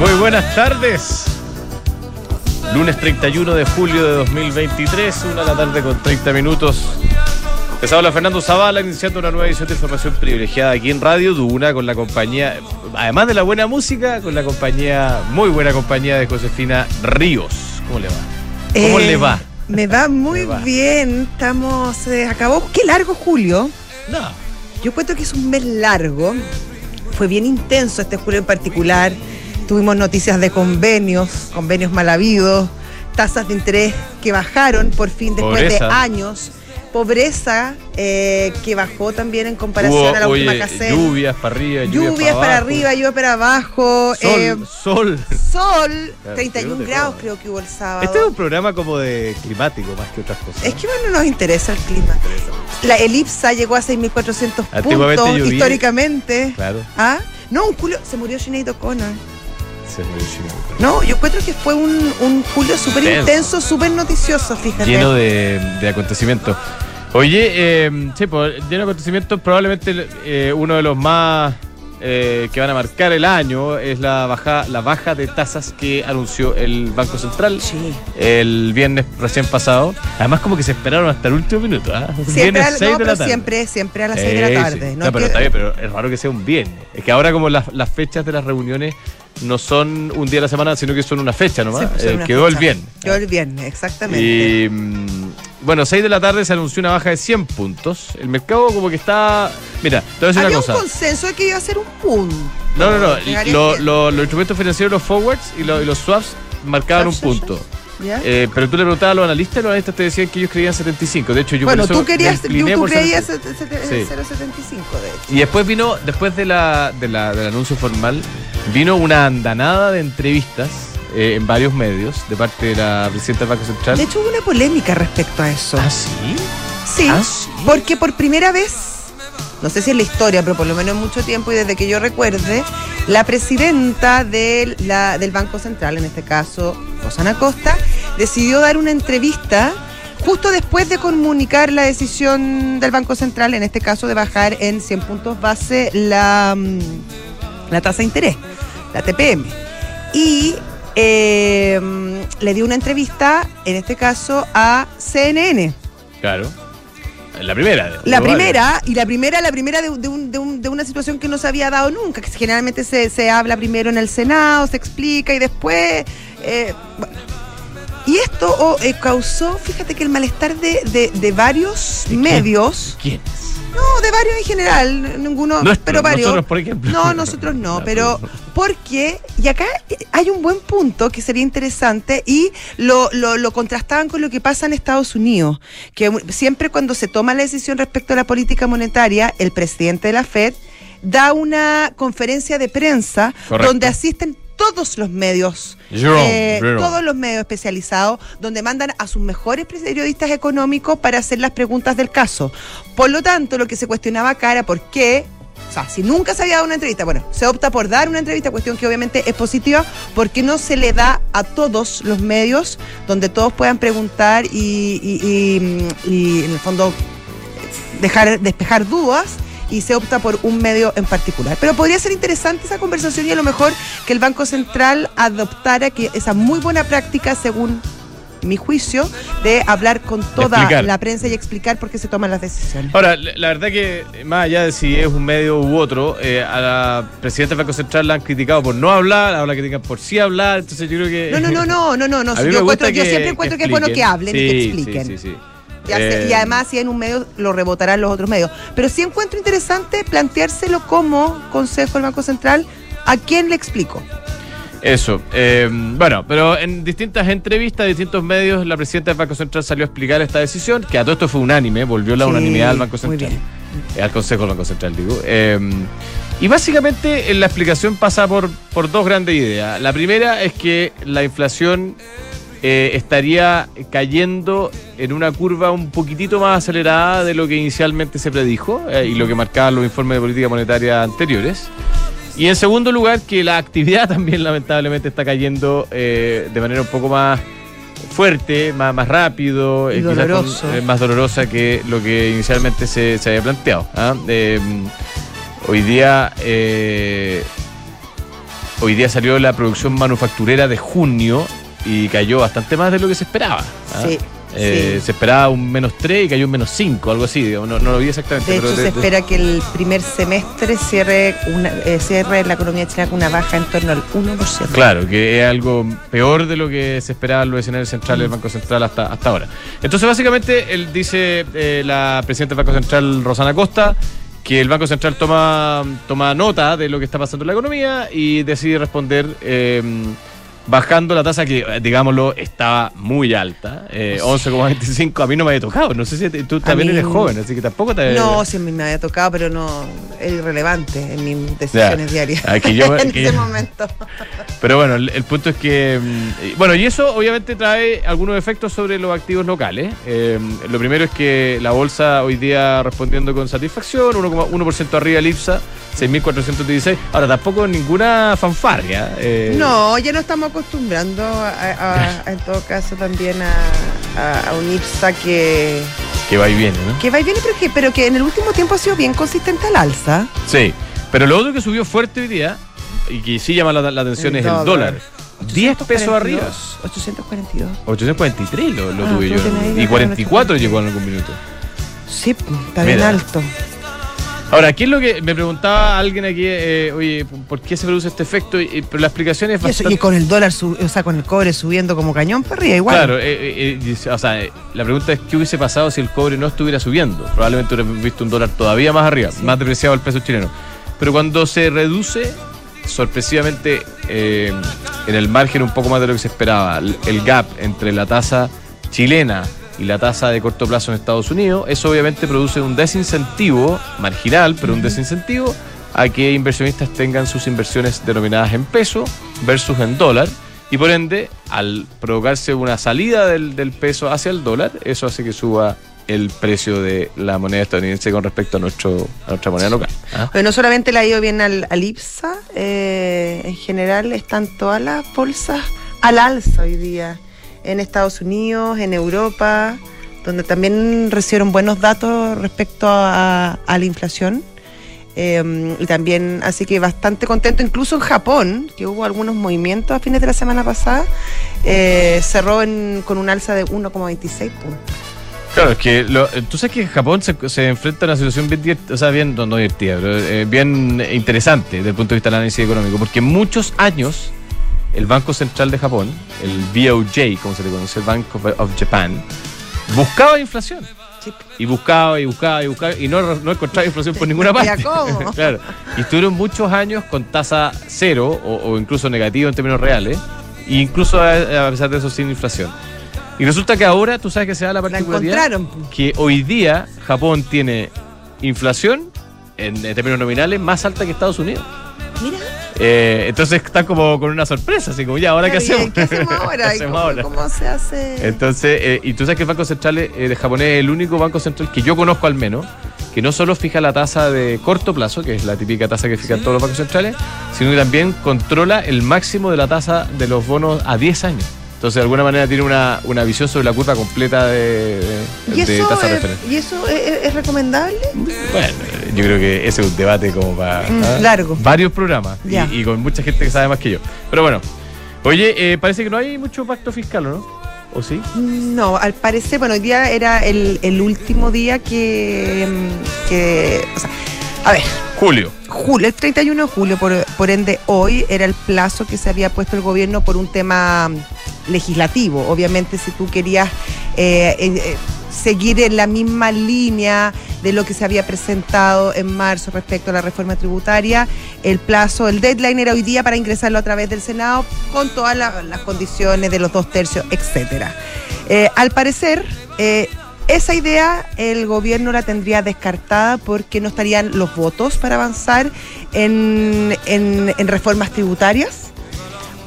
Muy buenas tardes. Lunes 31 de julio de 2023, una de la tarde con 30 minutos. Les habla Fernando Zavala, iniciando una nueva edición de información privilegiada aquí en Radio Duna con la compañía, además de la buena música, con la compañía, muy buena compañía de Josefina Ríos. ¿Cómo le va? ¿Cómo Eh, le va? Me va muy Me va. bien. Estamos. eh, acabó. Qué largo julio. No. Yo cuento que es un mes largo. Fue bien intenso este julio en particular. Tuvimos noticias de convenios, convenios mal habidos, tasas de interés que bajaron por fin después de años. Pobreza eh, que bajó también en comparación Hubo, a la última caseta. lluvias para arriba, lluvias, Lluvias para abajo. arriba, lluvia para abajo. Sol, eh, sol. sol, Claro, 31 tuvimos de grados creo que hubo el sábado. Este es un programa como de climático más que otras cosas. Es que bueno, nos interesa el clima. La elipsa llegó a 6.400 Antiguamente puntos históricamente. Claro, ¿Ah? No, un julio, se murió Sinead O'Connor. Se. No, yo encuentro que fue un, un julio súper Intenso. intenso, súper noticioso, fíjate. lleno de, de acontecimientos. Oye, eh, sí, pues, lleno de acontecimientos, probablemente eh, uno de los más eh, que van a marcar el año es la baja, la baja de tasas que anunció el Banco Central Sí. el viernes recién pasado. Además, como que se esperaron hasta el último minuto. ¿ah? Siempre, Viernes al- 6 no, de la pero tarde. siempre, siempre a las 6 de Eh, la sí. tarde. No, No, pero Que- está bien, pero es raro que sea un viernes. Es que ahora como las, las fechas de las reuniones no son un día a la semana, sino que son una fecha nomás. Sí, pues, Eh, una quedó el viernes. Quedó el viernes, exactamente. Y mm, bueno, 6 de la tarde se anunció una baja de 100 puntos. El mercado como que está... Mira, te voy a decir Había una cosa. un consenso de que iba a ser un punto. No, no, no. Lo- bien. lo- los instrumentos financieros, los forwards y, lo- y los swaps marcaban un punto. ¿Ya? Eh, pero tú le preguntabas a los analistas y los analistas te decían que ellos creían 75. De hecho, yo bueno, por eso tú querías, tú creías 75. 0,75 Sí. de hecho. Y después vino, después de la, de la- del anuncio formal, vino una andanada de entrevistas eh, en varios medios de parte de la presidenta del Banco Central. De hecho, hubo una polémica respecto a eso. ¿Ah, sí? Sí, ¿Ah, sí? porque por primera vez, no sé si en la historia, pero por lo menos en mucho tiempo y desde que yo recuerde, la presidenta del, la- del Banco Central, en este caso Rosana Costa, decidió dar una entrevista justo después de comunicar la decisión del Banco Central, en este caso de bajar en 100 puntos base la, mm, la tasa de interés, la TPM. Y eh, le dio una entrevista, en este caso, a CNN. Claro. La primera. de- La primera, y la primera, la primera de, de un- de un- de una situación que no se había dado nunca, que generalmente se, se habla primero en el Senado, se explica y después... eh, bueno. Y esto oh, eh, causó, fíjate que el malestar de, varios medios, ¿Quién? No, de varios en general, ninguno, Nuestro, pero varios. nosotros, por ejemplo. No, nosotros no, pero pero- porque, y acá hay un buen punto que sería interesante y lo, lo, lo contrastaban con lo que pasa en Estados Unidos, que siempre cuando se toma la decisión respecto a la política monetaria, el presidente de la Fed da una conferencia de prensa Correcto. donde asisten todos los medios, eh, todos los medios especializados, donde mandan a sus mejores periodistas económicos para hacer las preguntas del caso. Por lo tanto, lo que se cuestionaba acá era por qué, o sea, si nunca se había dado una entrevista, bueno, se opta por dar una entrevista, cuestión que obviamente es positiva, porque no se le da a todos los medios donde todos puedan preguntar y, y- y- y, en el fondo dejar despejar dudas y se opta por un medio en particular. Pero podría ser interesante esa conversación y a lo mejor que el Banco Central adoptara que esa muy buena práctica, según mi juicio, de hablar con toda explicar. la prensa y explicar por qué se toman las decisiones. Ahora, la la verdad que más allá de si es un medio u otro, eh, a la presidenta del Banco Central la han criticado por no hablar, ahora la critican por sí hablar, entonces yo creo que... No, no, no, no, no, no, no. Yo, encuentro- yo que- siempre encuentro que, es bueno que hablen y Sí, que sí, expliquen. Sí, sí, Y, hace- Eh, y además, si en un medio lo rebotarán los otros medios. Pero sí encuentro interesante planteárselo como consejo del Banco Central. ¿A quién le explico? Eso. eh, bueno, pero en distintas entrevistas, distintos medios, la presidenta del Banco Central salió a explicar esta decisión, que a todo esto fue unánime, volvió la Sí, unanimidad al Banco Central. eh, al Consejo del Banco Central, digo. Eh, y básicamente la explicación pasa por, por dos grandes ideas. La primera es que la inflación eh, estaría cayendo en una curva un poquitito más acelerada de lo que inicialmente se predijo eh, y lo que marcaban los informes de política monetaria anteriores. Y en segundo lugar, que la actividad también lamentablemente está cayendo eh, de manera un poco más fuerte, más, más rápido, Y con- más dolorosa que lo que inicialmente se, se había planteado. ¿ah? Eh, hoy día, hoy día salió la producción manufacturera de junio y cayó bastante más de lo que se esperaba. ¿ah? Sí. Eh, sí. Se esperaba un menos 3 y cayó un menos 5, algo así. digamos, No, no lo vi exactamente. De pero hecho, se espera que el primer semestre cierre, una, eh, cierre la economía chilena con una baja en torno al 1%. Claro, que es algo peor de lo que se esperaba en los escenarios centrales del Banco Central hasta, hasta ahora. Entonces, básicamente, él dice eh, la presidenta del Banco Central, Rosana Costa, que el Banco Central toma, toma nota de lo que está pasando en la economía y decide responder bajando la tasa que, eh, digámoslo, estaba muy alta, eh, 11,25. A mí no me había tocado. No sé si te- tú también mí- eres joven, así que tampoco te. No, sí me había tocado, pero no es irrelevante en mis decisiones Ya. diarias. Ah, que yo- en que- ese momento. Pero bueno, el, el punto es que. mm, Bueno, y eso obviamente trae algunos efectos sobre los activos locales. Eh, lo primero es que la bolsa hoy día respondiendo con satisfacción, 1,1% arriba el IPSA, 6.416. Ahora, tampoco ninguna fanfarria. eh, No, ya no estamos acostumbrando a, a- a- en todo caso también a, un IPSA que, Que va y viene, ¿no? que va y viene, pero que, pero que en el último tiempo ha sido bien consistente al alza. Sí. Pero lo otro que subió fuerte hoy día, y que sí llama la, la atención, El es el dólar. dólar. 10 pesos 842, arriba. 842. 843 lo, lo Ah, tuve yo. Y de 44 llegó en algún minuto. Sí, está bien alto. Ahora, ¿qué es lo que me preguntaba alguien aquí? eh, oye, ¿por qué se produce este efecto? Y- pero la explicación es Y, eso- bastante. y con el dólar, sub- o sea, con el cobre subiendo como cañón arriba, igual. Claro, eh, eh, eh, o sea, eh, la pregunta es: ¿qué hubiese pasado si el cobre no estuviera subiendo? Probablemente hubiera visto un dólar todavía más arriba, Sí. más depreciado el peso chileno. Pero cuando se reduce sorpresivamente eh, en el margen un poco más de lo que se esperaba, el el gap entre la tasa chilena y la tasa de corto plazo en Estados Unidos, eso obviamente produce un desincentivo marginal, pero un desincentivo a que inversionistas tengan sus inversiones denominadas en peso versus en dólar. Y por ende, al provocarse una salida del, del peso hacia el dólar, eso hace que suba el precio de la moneda estadounidense con respecto a, nuestro, a nuestra moneda local. ¿ah? Pero no solamente le ha ido bien al, al IPSA, eh, en general están todas las bolsas al alza hoy día. En Estados Unidos, en Europa, donde también recibieron buenos datos respecto a, a la inflación. Eh, y también, así que bastante contento, incluso en Japón, que hubo algunos movimientos a fines de la semana pasada, eh, cerró en- con un alza de 1,26 puntos. Claro, es que lo- tú sabes que Japón se, se enfrenta a una situación bien, o sea, bien, no, no divertida, pero eh, bien interesante desde el punto de vista del análisis económico, porque muchos años el Banco Central de Japón, el BOJ, como se le conoce, el Bank of, Japan, buscaba inflación. Sí. Y buscaba y buscaba y buscaba y no, no encontraba inflación por ninguna parte. ¿cómo? claro. Y estuvieron muchos años con tasa cero o, o incluso negativo en términos reales, e incluso a, a pesar de eso sin inflación. Y resulta que ahora tú sabes que se da la La particularidad encontraron. que hoy día Japón tiene inflación en, en términos nominales más alta que Estados Unidos. Mira. Eh, entonces están como con una sorpresa, así como ya, ¿ahora qué Claro, ¿y hacemos? ¿Qué hacemos ahora? ¿Qué ¿Y hacemos cómo, ahora? cómo se hace? Entonces, eh, y tú sabes que el Banco Central eh, de japonés es el único banco central que yo conozco al menos, que no solo fija la tasa de corto plazo, que es la típica tasa que fijan todos los bancos centrales, sino que también controla el máximo de la tasa de los bonos a 10 años. Entonces, de alguna manera tiene una, una visión sobre la curva completa de, de- ¿Y de eso, tasa de referencia. ¿Y eso es, es recomendable? Bueno, yo creo que ese es un debate como para Mm, ¿ah? largo. varios programas y, con mucha gente que sabe más que yo. Pero bueno, oye, eh, parece que no hay mucho pacto fiscal, ¿o ¿no? ¿O sí? No, al parecer, bueno, hoy día era el, el último día que, mm, que. O sea, a ver, Julio. julio, el 31 de julio, por, por ende, hoy era el plazo que se había puesto el gobierno por un tema mm, legislativo. Obviamente, si tú querías eh, eh, seguir en la misma línea de lo que se había presentado en marzo respecto a la reforma tributaria, el plazo, el deadline era hoy día para ingresarlo a través del Senado con todas la- las condiciones de los dos tercios, etcétera. Eh, al parecer, eh, esa idea el gobierno la tendría descartada porque no estarían los votos para avanzar en, en- en reformas tributarias.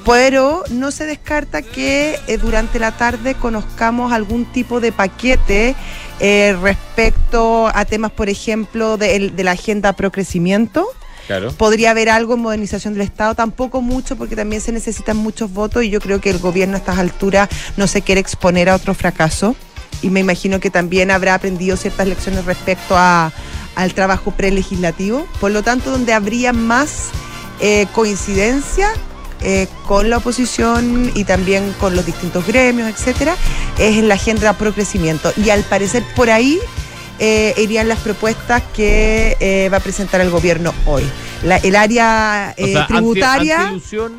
Pero no se descarta que eh, durante la tarde conozcamos algún tipo de paquete eh, respecto a temas, por ejemplo, de, de la agenda pro crecimiento. Claro. Podría haber algo en modernización del Estado, tampoco mucho, porque también se necesitan muchos votos y yo creo que el gobierno a estas alturas no se quiere exponer a otro fracaso. Y me imagino que también habrá aprendido ciertas lecciones respecto a, al trabajo prelegislativo. Por lo tanto, donde habría más eh, coincidencia eh, con la oposición y también con los distintos gremios, etcétera, es en la agenda pro crecimiento. Y al parecer por ahí eh, irían las propuestas que eh, va a presentar el gobierno hoy. La- el área O sea, anti- tributaria. antiilusión,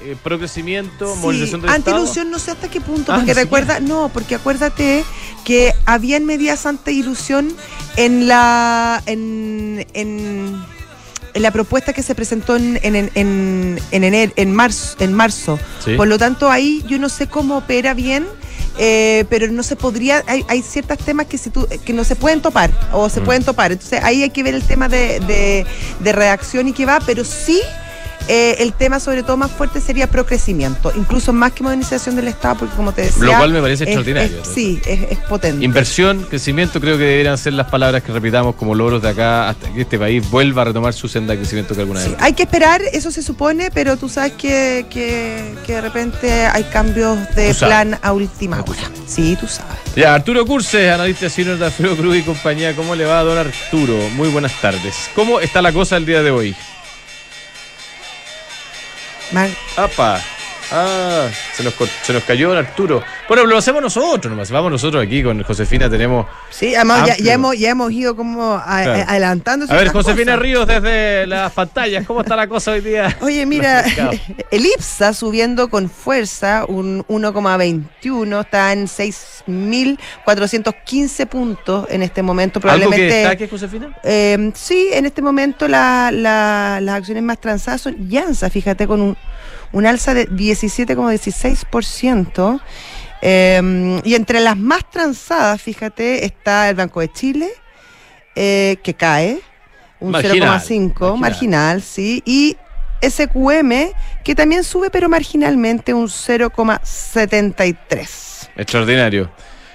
eh, pro-crecimiento, Sí, movilización del antiilusión no sé hasta qué punto, Ah, porque recuerda, no, porque acuérdate que habían medidas anti-ilusión en la en, en, en la propuesta que se presentó en en en, en, en marzo en marzo. Sí. Por lo tanto, ahí yo no sé cómo opera bien. eh, pero no se podría, hay, hay ciertos temas que si tú, que no se pueden topar o se Mm. pueden topar. Entonces ahí hay que ver el tema de, de, de reacción y que va, pero sí eh, el tema sobre todo más fuerte sería procrecimiento, incluso más que modernización del Estado, porque como te decía... Lo cual me parece es- extraordinario. es- sí, es, es potente. Inversión, crecimiento, creo que deberían ser las palabras que repitamos como logros de acá hasta que este país vuelva a retomar su senda de crecimiento que alguna Sí, vez. hay que esperar, eso se supone, pero tú sabes que, que, que de repente hay cambios de plan a última hora. Sí, tú sabes. Ya, Arturo Curses, analista senior de Alfredo Cruz y compañía. ¿Cómo le va, don Arturo? Muy buenas tardes. ¿Cómo está la cosa el día de hoy? Mas. Opa! Ah, se nos, se nos cayó Arturo. Bueno, lo hacemos nosotros nomás. Vamos nosotros aquí con Josefina. Tenemos. Sí, además ya, ya hemos, ya hemos ido como a- Claro. a- adelantando. A ver, Josefina cosas. Ríos desde las pantallas. ¿Cómo está la cosa hoy día? Oye, mira, el IPSA subiendo con fuerza, un 1,21, está en 6.415 puntos en este momento. ¿Algo que Probablemente. destaque, Josefina? Eh, sí, en este momento la- la- las acciones más transadas son Llanza, fíjate, con un, un alza de 17,16%. Eh, y entre las más transadas, fíjate, está el Banco de Chile, eh, que cae un Marginal, 0,5, marginal. marginal, sí, y SQM, que también sube, pero marginalmente un 0,73. Extraordinario.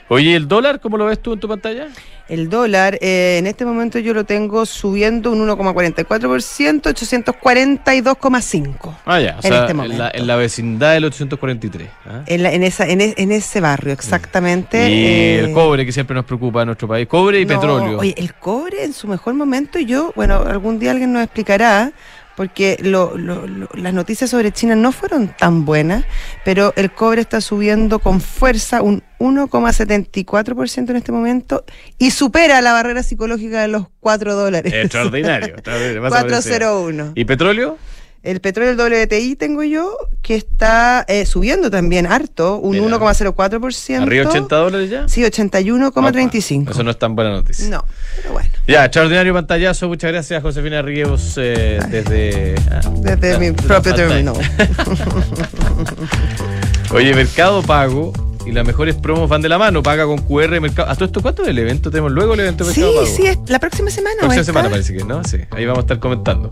Oye, ¿el dólar cómo lo ves tú en tu pantalla? El dólar, eh, en este momento yo lo tengo subiendo un 1,44%, 842,5. Ah, ya. O En sea, este en, momento. la, en la vecindad del 843. ¿ah? En, la- en esa, en, e- en ese barrio, exactamente. Y eh, el cobre que siempre nos preocupa en nuestro país. Cobre y no, petróleo. Oye, el cobre en su mejor momento, yo, bueno, algún día alguien nos explicará, porque lo- lo- lo- las noticias sobre China no fueron tan buenas, pero el cobre está subiendo con fuerza un 1,74% en este momento y supera la barrera psicológica de los 4 dólares. Extraordinario. extraordinario, más o menos, sí. 401. ¿Y petróleo? El petróleo, el WTI tengo yo, que está eh, subiendo también harto, un Mira. 1,04%. ¿Arriba 80 dólares ya? Sí, 81,35. Opa, Eso no es tan buena noticia. No, pero bueno. Ya, extraordinario pantallazo. Muchas gracias, Josefina Ríos, eh, desde. ah, Desde ah, mi la propio terminal. Oye, Mercado Pago y las mejores promos van de la mano. Paga con QR Mercado. ¿A todo esto cuánto es el evento? Tenemos luego el evento de Sí, Pago. la próxima semana. ¿o Próxima semana parece que, ¿no? Sí, ahí vamos a estar comentando.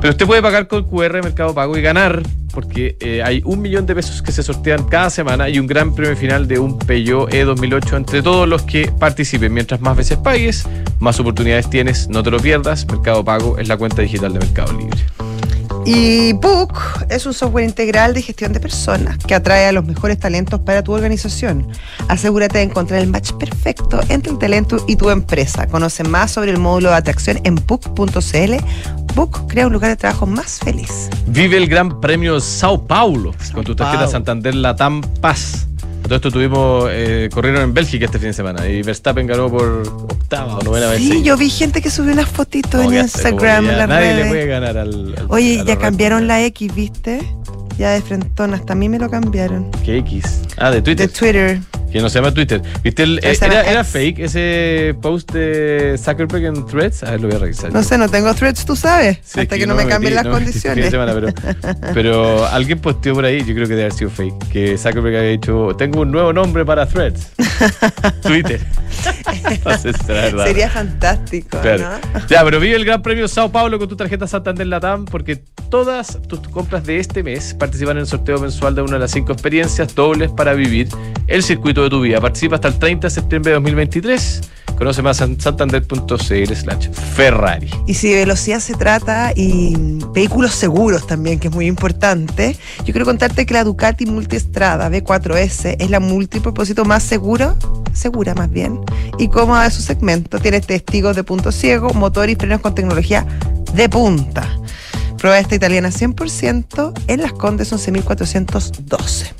Pero usted puede pagar con QR Mercado Pago y ganar, porque eh, hay un millón de pesos que se sortean cada semana y un gran premio final de un Peugeot E2008 entre todos los que participen. Mientras más veces pagues, más oportunidades tienes. No te lo pierdas. Mercado Pago es la cuenta digital de Mercado Libre. Y Book es un software integral de gestión de personas que atrae a los mejores talentos para tu organización. Asegúrate de encontrar el match perfecto entre el talento y tu empresa. Conoce más sobre el módulo de atracción en book.cl. Book crea un lugar de trabajo más feliz. Vive el Gran Premio Sao Paulo con tu tarjeta Paulo. Santander Latam Paz. Todo esto tuvimos, eh, corrieron en Bélgica este fin de semana y Verstappen ganó por octava o novena vez. Sí, yo vi gente que subió unas fotitos en Instagram, en las Nadie le redes. puede ganar al. al- Oye, a ya cambiaron la X, ¿viste? Ya de frentón, hasta a mí me lo cambiaron. ¿Qué X? Ah, de De Twitter. Que no se llama Twitter. ¿Viste? El, eh, era, era fake ese post de Zuckerberg en Threads. A ver, lo voy a revisar. No sé, no tengo threads, tú sabes. Sí, hasta que, no me cambien las no este condiciones. semana, pero, pero alguien posteó por ahí, yo creo que debe haber sido fake, que Zuckerberg había dicho, tengo un nuevo nombre para Threads. Twitter. no sé si será verdad. Sería fantástico, Claro. ¿no? Ya, pero vive el Gran Premio Sao Paulo con tu tarjeta Santander Latam porque todas tus compras de este mes participan en el sorteo mensual de una de las cinco experiencias dobles para vivir el circuito de tu vida. Participa hasta el 30 de septiembre de 2023. Conoce más en santander.cl slash Ferrari. Y si de velocidad se trata y vehículos seguros también, que es muy importante, yo quiero contarte que la Ducati Multistrada B4S es la multipropósito más segura, segura más bien, y cómoda de su segmento. Tiene testigos de punto ciego, motor y frenos con tecnología de punta. Prueba esta italiana 100% en Las Condes 11.412.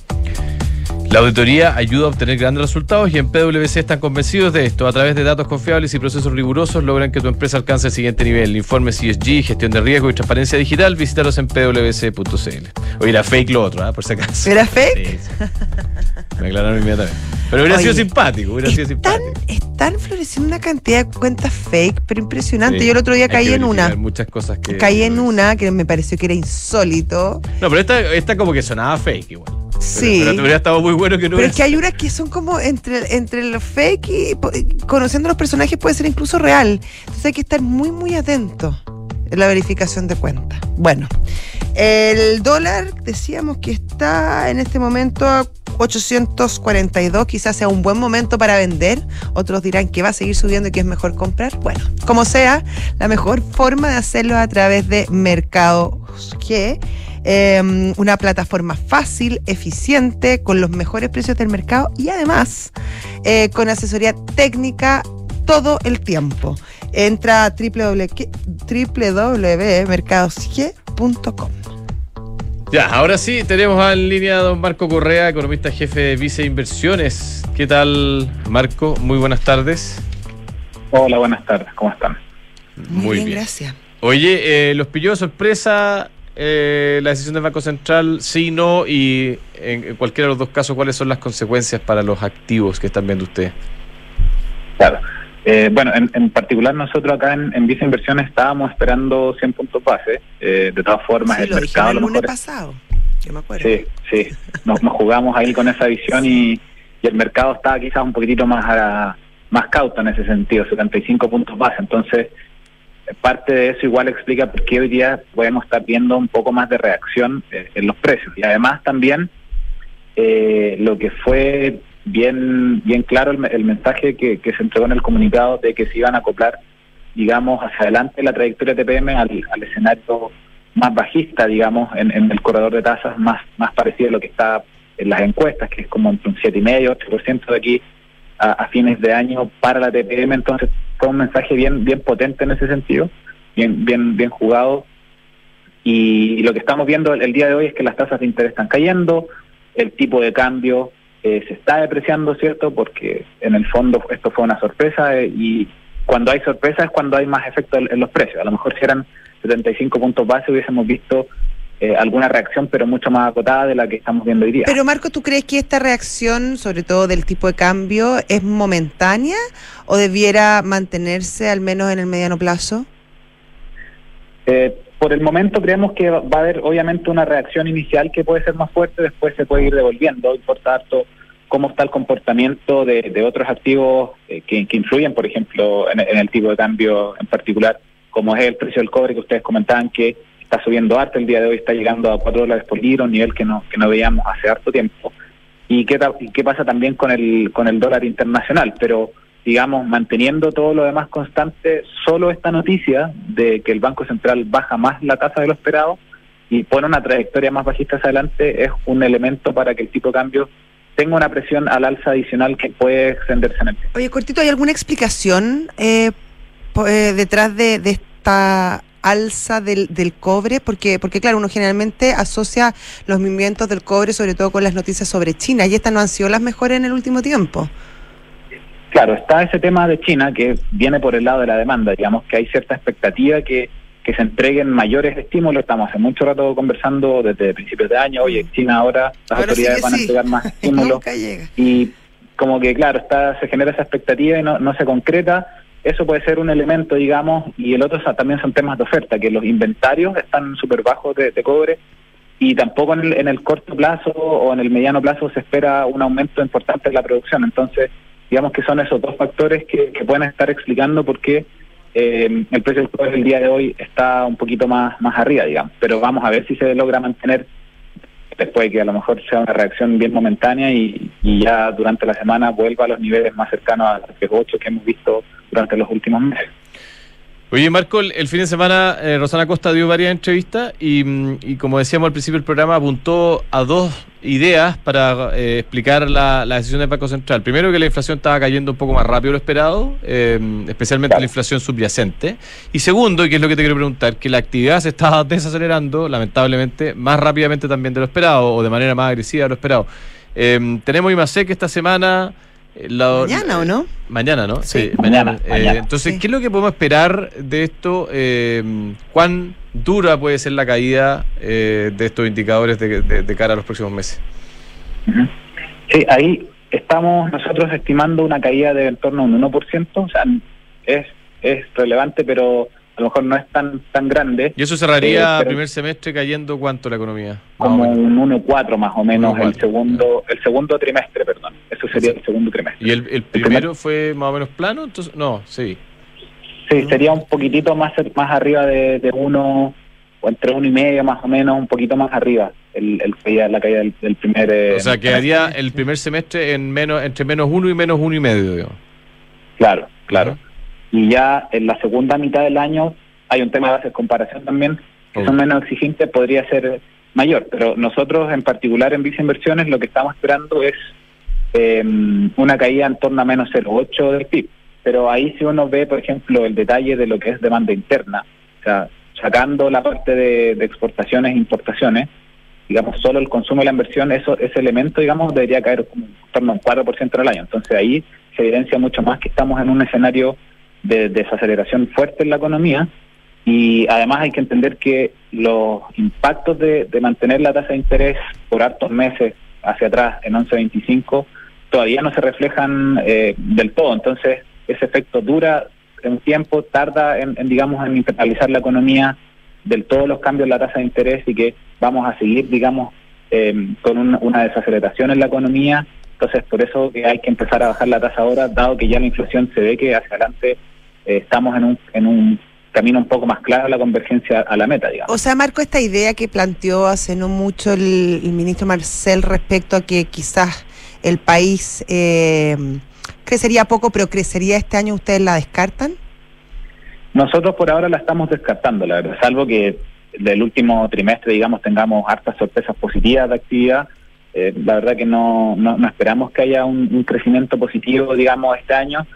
La auditoría ayuda a obtener grandes resultados y en PwC están convencidos de esto. A través de datos confiables y procesos rigurosos logran que tu empresa alcance el siguiente nivel. Informes ESG, gestión de riesgo y transparencia digital. Visítalos en pwc.cl. Oye, era fake lo otro, ¿eh? por si acaso. ¿Era fake? Sí, sí. Me aclararon inmediatamente. Pero hubiera Oye, sido simpático, hubiera sido Están, simpático. están floreciendo una cantidad de cuentas fake, pero impresionante. Sí, Yo el otro día caí en una. Muchas cosas que. Caí en una que me pareció que era insólito. No, pero esta, esta como que sonaba fake igual. Sí. Pero, te hubiera estado muy bueno que no Pero es que hay unas que son como entre, entre lo fake y conociendo los personajes puede ser incluso real. Entonces hay que estar muy, muy atento en la verificación de cuentas. Bueno, el dólar decíamos que está en este momento a 842, quizás sea un buen momento para vender. Otros dirán que va a seguir subiendo y que es mejor comprar. Bueno, como sea, la mejor forma de hacerlo es a través de Mercado G eh, una plataforma fácil, eficiente, con los mejores precios del mercado y además eh, con asesoría técnica todo el tiempo. Entra a www.mercadosg.com. Ya, ahora sí, tenemos en línea a don Marco Correa, economista jefe de Vice Inversiones. ¿Qué tal, Marco? Muy buenas tardes. Hola, buenas tardes, ¿cómo están? Muy, bien, gracias. Oye, eh, ¿los pilló de sorpresa eh, la decisión del Banco Central? Sí, no, y en, cualquiera de los dos casos, ¿cuáles son las consecuencias para los activos que están viendo ustedes? Claro. Eh, bueno, en, en particular nosotros acá en, en Visa Inversiones estábamos esperando 100 puntos base. Eh, de todas formas, Sí, el lo mercado a el lo lunes mejor... pasado. Yo me acuerdo. Sí, sí. Nos, nos jugamos ahí con esa visión y, y el mercado estaba quizás un poquitito más a- más cauto en ese sentido, 75 puntos base. Entonces, parte de eso igual explica por qué hoy día podemos estar viendo un poco más de reacción eh, en los precios. Y además también eh, lo que fue bien bien claro el, me- el mensaje que, se entregó en el comunicado de que se iban a acoplar, digamos, hacia adelante la trayectoria TPM al, al escenario más bajista, digamos, en, en el corredor de tasas más, más parecido a lo que está en las encuestas, que es como entre un 7,5, 8% de aquí a, a fines de año para la TPM. Entonces, fue un mensaje bien bien potente en ese sentido, bien bien bien jugado. Y, lo que estamos viendo el, el día de hoy es que las tasas de interés están cayendo, el tipo de cambio eh, se está depreciando, ¿cierto? Porque en el fondo esto fue una sorpresa eh, y cuando hay sorpresa es cuando hay más efecto en, en los precios. A lo mejor si eran 75 puntos base hubiésemos visto eh, alguna reacción, pero mucho más acotada de la que estamos viendo hoy día. Pero Marco, ¿tú crees que esta reacción, sobre todo del tipo de cambio, es momentánea o debiera mantenerse al menos en el mediano plazo? Eh, por el momento creemos que va a haber obviamente una reacción inicial que puede ser más fuerte, después se puede ir devolviendo, importa harto cómo está el comportamiento de, de otros activos eh, que, que influyen, por ejemplo, en, en el tipo de cambio en particular, como es el precio del cobre que ustedes comentaban que está subiendo harto, el día de hoy está llegando a 4 dólares por litro, un nivel que no, que no veíamos hace harto tiempo. ¿Y qué, y qué pasa también con el, con el dólar internacional? Pero digamos, manteniendo todo lo demás constante, solo esta noticia de que el Banco Central baja más la tasa de lo esperado y pone una trayectoria más bajista hacia adelante es un elemento para que el tipo de cambio tenga una presión al alza adicional que puede extenderse en el tiempo. Oye, Cortito, ¿hay alguna explicación eh, eh, detrás de, de esta alza del, del cobre? Porque, porque, claro, uno generalmente asocia los movimientos del cobre sobre todo con las noticias sobre China y estas no han sido las mejores en el último tiempo. Claro, está ese tema de China que viene por el lado de la demanda, digamos que hay cierta expectativa que, que se entreguen mayores estímulos, estamos hace mucho rato conversando desde principios de año, oye, China ahora las Ahora autoridades van a sí. entregar más estímulos y como que claro, está se genera esa expectativa y no, no se concreta, eso puede ser un elemento, digamos, y el otro también son temas de oferta, que los inventarios están súper bajos de, de cobre y tampoco en el, en el corto plazo o en el mediano plazo se espera un aumento importante en la producción, entonces digamos que son esos dos factores que, que pueden estar explicando por qué eh, el precio del cobre el día de hoy está un poquito más, más arriba, digamos, pero vamos a ver si se logra mantener después de que a lo mejor sea una reacción bien momentánea y, y ya durante la semana vuelva a los niveles más cercanos a los 8 que hemos visto durante los últimos meses. Oye, Marco, el, el fin de semana eh, Rosana Costa dio varias entrevistas y, mm, y como decíamos al principio del programa, apuntó a dos ideas para eh, explicar la, la decisión del Banco Central. Primero, que la inflación estaba cayendo un poco más rápido de lo esperado, eh, especialmente Claro. la inflación subyacente. Y segundo, y que es lo que te quiero preguntar, que la actividad se estaba desacelerando, lamentablemente, más rápidamente también de lo esperado o de manera más agresiva de lo esperado. Eh, tenemos IMASEC esta semana. Eh, la- Mañana, ¿o no? Mañana, ¿no? Sí. Mañana, Eh, mañana. entonces, Sí. ¿qué es lo que podemos esperar de esto? Eh, ¿Cuán dura puede ser la caída eh, de estos indicadores de, de- de cara a los próximos meses? Sí, ahí estamos nosotros estimando una caída de en torno a un 1%, o sea, es, es relevante, pero a lo mejor no es tan tan grande, Y eso cerraría Eh, primer semestre cayendo cuánto la economía. Como un 1,4 más o menos 1,4, el segundo el segundo trimestre, perdón. Eso sería el segundo trimestre. ¿Y el, el primero fue más o menos plano? Entonces, no, sí. Sí, sería un poquitito más más arriba de, de uno o entre uno y medio más o menos, un poquito más arriba el, el la caída del, del primer. eh, O sea, quedaría el primer semestre en menos entre menos uno y menos uno y medio, digamos. Claro, claro. Y ya en la segunda mitad del año hay un tema de bases de comparación también, que son menos exigentes, podría ser mayor. Pero nosotros en particular en Visa Inversiones lo que estamos esperando es eh, una caída en torno a menos 0,8 del PIB. Pero ahí si uno ve, por ejemplo, el detalle de lo que es demanda interna, o sea, sacando la parte de, de exportaciones e importaciones, digamos, solo el consumo y la inversión, eso ese elemento, digamos, debería caer como en torno a un 4% al año. Entonces ahí se evidencia mucho más que estamos en un escenario de desaceleración fuerte en la economía y además hay que entender que los impactos de, mantener la tasa de interés por hartos meses hacia atrás en 11.25 todavía no se reflejan eh, del todo. Entonces ese efecto dura un tiempo, tarda en, en, digamos, en internalizar la economía del todo los cambios en la tasa de interés y que vamos a seguir, digamos, eh, con un- una desaceleración en la economía. Entonces, por eso que hay que empezar a bajar la tasa ahora, dado que ya la inflación se ve que hacia adelante eh, estamos en un, en un camino un poco más claro a la convergencia a la meta, digamos. O sea, Marco, esta idea que planteó hace no mucho el, el ministro Marcel respecto a que quizás el país eh, crecería poco, pero crecería este año, ¿ustedes la descartan? Nosotros por ahora la estamos descartando, la verdad, salvo que del último trimestre, digamos, tengamos hartas sorpresas positivas de actividad. Eh, la verdad que no, no, no esperamos que haya un, un crecimiento positivo, digamos, este año.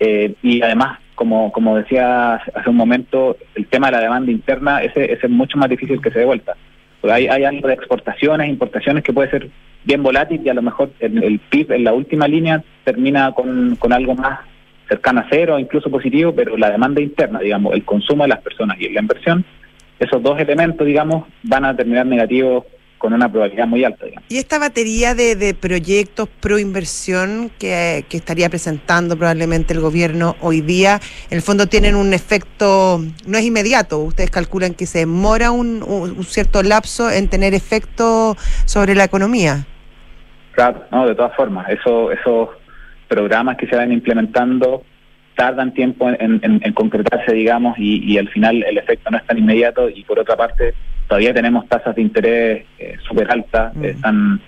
Eh, y además, como, como decía hace un momento, el tema de la demanda interna, ese, ese es mucho más difícil que se dé vuelta. Porque hay, hay algo de exportaciones, importaciones que puede ser bien volátil y a lo mejor el, el PIB en la última línea termina con, con algo más cercano a cero, incluso positivo, pero la demanda interna, digamos, el consumo de las personas y la inversión, esos dos elementos, digamos, van a terminar negativos con una probabilidad muy alta, digamos. Y esta batería de, de proyectos pro inversión que, que estaría presentando probablemente el gobierno hoy día, en el fondo tienen un efecto, no es inmediato, ustedes calculan que se demora un, un- cierto lapso en tener efecto sobre la economía. Claro, no, de todas formas, eso, esos programas que se van implementando tardan tiempo en, en- en concretarse, digamos, y, y al final el efecto no es tan inmediato y por otra parte todavía tenemos tasas de interés eh, súper altas, Mm. están,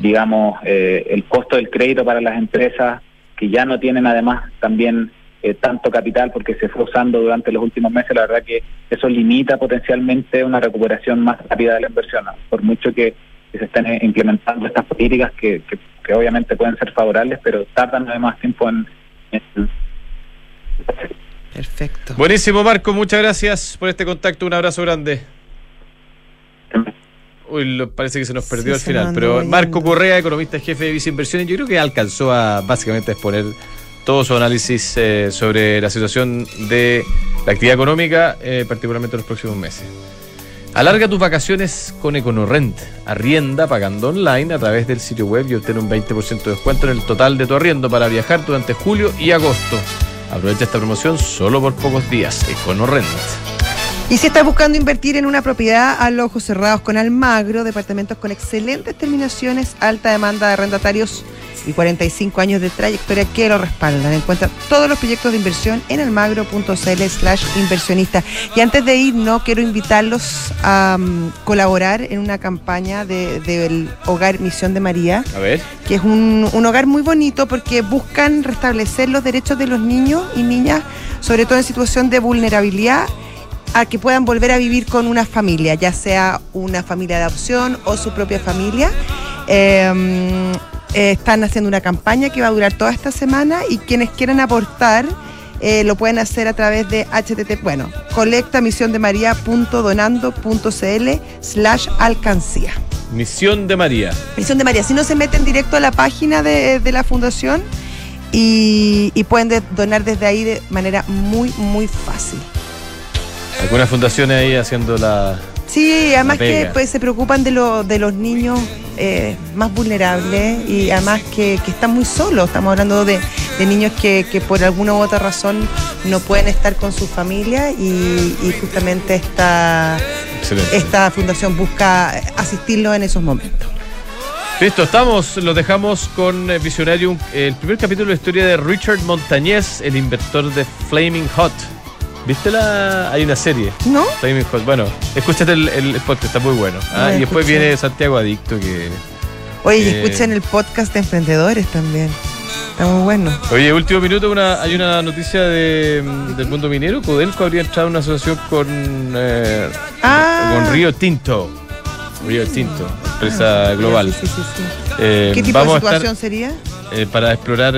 digamos, eh, el costo del crédito para las empresas que ya no tienen además también eh, tanto capital porque se fue usando durante los últimos meses, la verdad que eso limita potencialmente una recuperación más rápida de la inversión, ¿no? por mucho que, que se estén eh, implementando estas políticas que, que, que obviamente pueden ser favorables, pero tardan además tiempo en... en- Perfecto. Buenísimo, Marco. Muchas gracias por este contacto. Un abrazo grande. Uy, lo- parece que se nos perdió Sí, al final. Pero Marco. Correa, economista jefe de Visa Inversiones, yo creo que alcanzó a básicamente a exponer todo su análisis eh, sobre la situación de la actividad económica, eh, particularmente en los próximos meses. Alarga tus vacaciones con EconoRent. Arrienda pagando online a través del sitio web y obtén un 20% de descuento en el total de tu arriendo para viajar durante julio y agosto. Aprovecha esta promoción solo por pocos días. EconoRent. Y si estás buscando invertir en una propiedad a los ojos cerrados con Almagro, departamentos con excelentes terminaciones, alta demanda de arrendatarios y 45 años de trayectoria que lo respaldan. Encuentra todos los proyectos de inversión en almagro.cl slash inversionista. Y antes de ir, no quiero invitarlos a mm, colaborar en una campaña de- del Hogar Misión de María A ver. que es un, un hogar muy bonito porque buscan restablecer los derechos de los niños y niñas sobre todo en situación de vulnerabilidad, a que puedan volver a vivir con una familia, ya sea una familia de adopción o su propia familia. Eh, eh, están haciendo una campaña que va a durar toda esta semana y quienes quieran aportar eh, lo pueden hacer a través de http, bueno, colecta misión de maría.donando.cl slash alcancía. Misión de María. Misión de María. Si no se meten directo a la página de, de la fundación y, y pueden de- donar desde ahí de manera muy, muy fácil. Algunas fundaciones ahí haciendo la. Sí, además La que pues, se preocupan de, lo, de los niños eh, más vulnerables y además que, que están muy solos. Estamos hablando de, de niños que, que por alguna u otra razón no pueden estar con su familia y, y justamente esta, Excelente. esta fundación busca asistirlos en esos momentos. Listo, estamos, los dejamos con eh, Visionarium, el primer capítulo de la historia de Richard Montañez, el inventor de Flaming Hot. ¿Viste la.? Hay una serie. ¿No? Bueno, escúchate el, el podcast, está muy bueno. Ah, y después viene Santiago Adicto, que. Oye, Eh. escuchen el podcast de emprendedores también. Está muy bueno. Oye, último minuto, una, hay una noticia de, del mundo minero. Codelco habría entrado en una asociación con, eh, Ah. con Río Tinto. Río Tinto, empresa global. Sí, sí, sí. Eh, ¿Qué tipo vamos de a estar- situación sería? eh, para explorar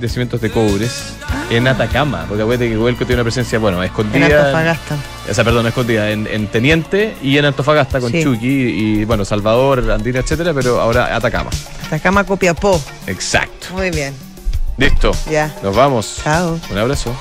yacimientos de cobres en Atacama, porque acuérdate que Huelco tiene una presencia, bueno, En escondida. Antofagasta. O sea, perdón, escondida en, en Teniente y en Antofagasta con Sí. Chucky y, bueno, Salvador, Andina, etcétera, pero ahora Atacama. Atacama Copiapó. Exacto. Muy bien. Listo. Ya. Nos vamos. Chao. Un abrazo.